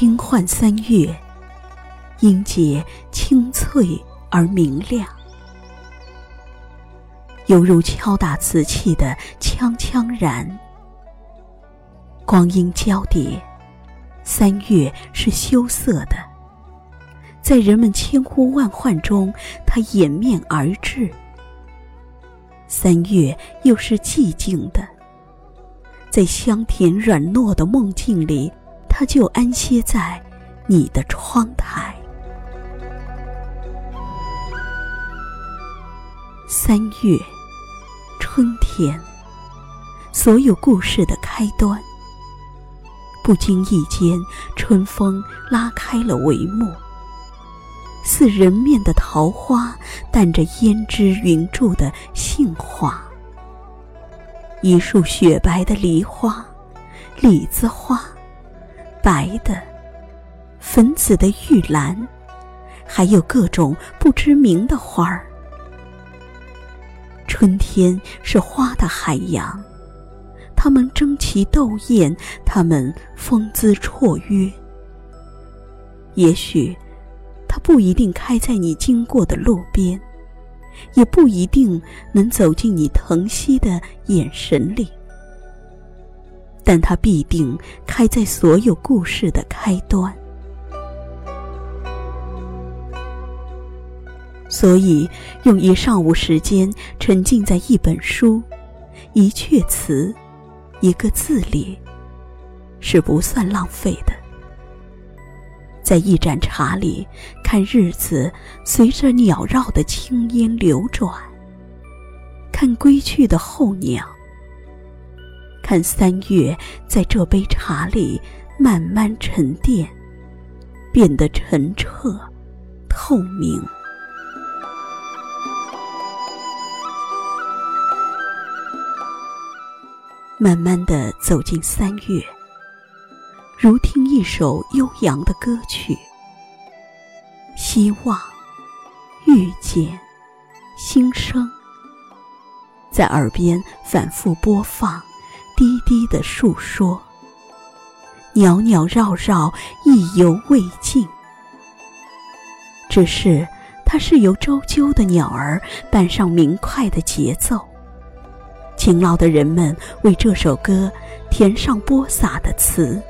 轻唤三月，音节清脆而明亮，犹如敲打瓷器的锵锵然。光阴交叠，三月是羞涩的，在人们千呼万唤中，它掩面而至。三月又是寂静的，在香甜软糯的梦境里，它就安歇在你的窗台。三月，春天，所有故事的开端。不经意间，春风拉开了帷幕。似人面的桃花，淡着胭脂云柱的杏花。一束雪白的梨花，李子花，白的，粉紫的玉兰，还有各种不知名的花儿。春天是花的海洋。它们争奇斗艳，它们风姿绰约。也许，它不一定开在你经过的路边，也不一定能走进你疼惜的眼神里，但它必定开在所有故事的开端。所以，用一上午时间沉浸在一本书、一阙词。一个字里，是不算浪费的。在一盏茶里，看日子随着鸟绕的青烟流转，看归去的候鸟，看三月在这杯茶里慢慢沉淀，变得澄澈透明。慢慢的走进三月，如听一首悠扬的歌曲。希望，遇见，心声，在耳边反复播放，低低的诉说。袅袅绕绕，意犹未尽。只是，它是由周啾的鸟儿伴上明快的节奏。勤劳的人们为这首歌填上播撒的词，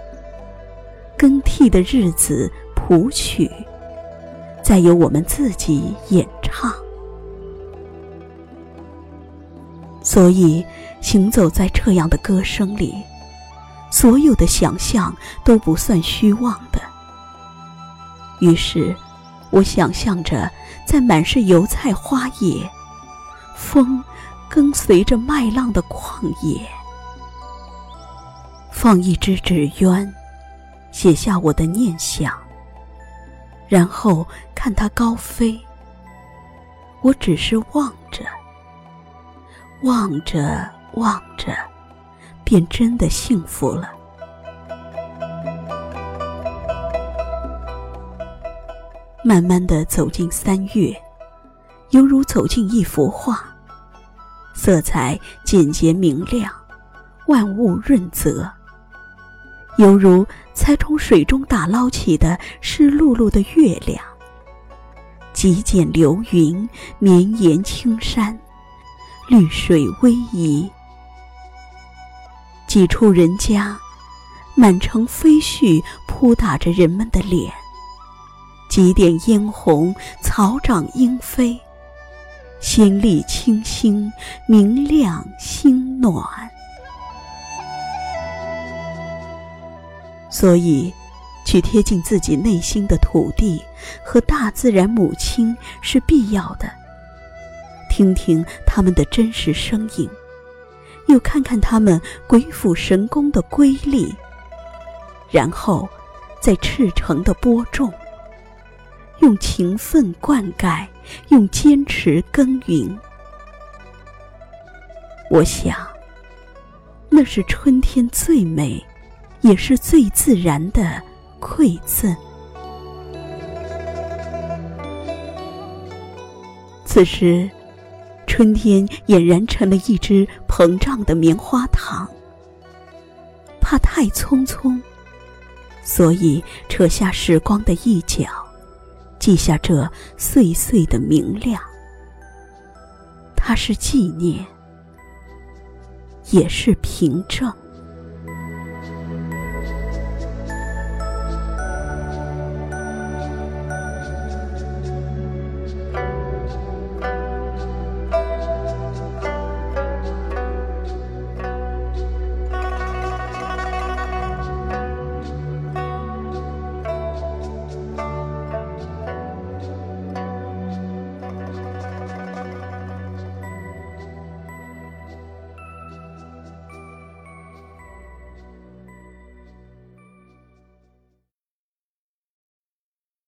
更替的日子谱曲，再由我们自己演唱。所以，行走在这样的歌声里，所有的想象都不算虚妄的。于是，我想象着在满是油菜花叶，风。跟随着麦浪的旷野，放一支纸鸢，写下我的念想，然后看它高飞。我只是望着，望着，望着，便真的幸福了。慢慢的走进三月，犹如走进一幅画。色彩简洁明亮，万物润泽，犹如才从水中打捞起的湿漉漉的月亮。极简流云，绵延青山，绿水逶迤。几处人家，满城飞絮扑打着人们的脸。几点嫣红，草长莺飞。心力清新，明亮心暖。所以，去贴近自己内心的土地和大自然母亲是必要的。听听他们的真实声音，又看看他们鬼斧神工的瑰丽，然后，再赤诚的播种。用勤奋灌溉，用坚持耕耘。我想，那是春天最美，也是最自然的馈赠。此时，春天俨然成了一只膨胀的棉花糖，怕太匆匆，所以扯下时光的一角，记下这碎碎的明亮。它是纪念，也是凭证。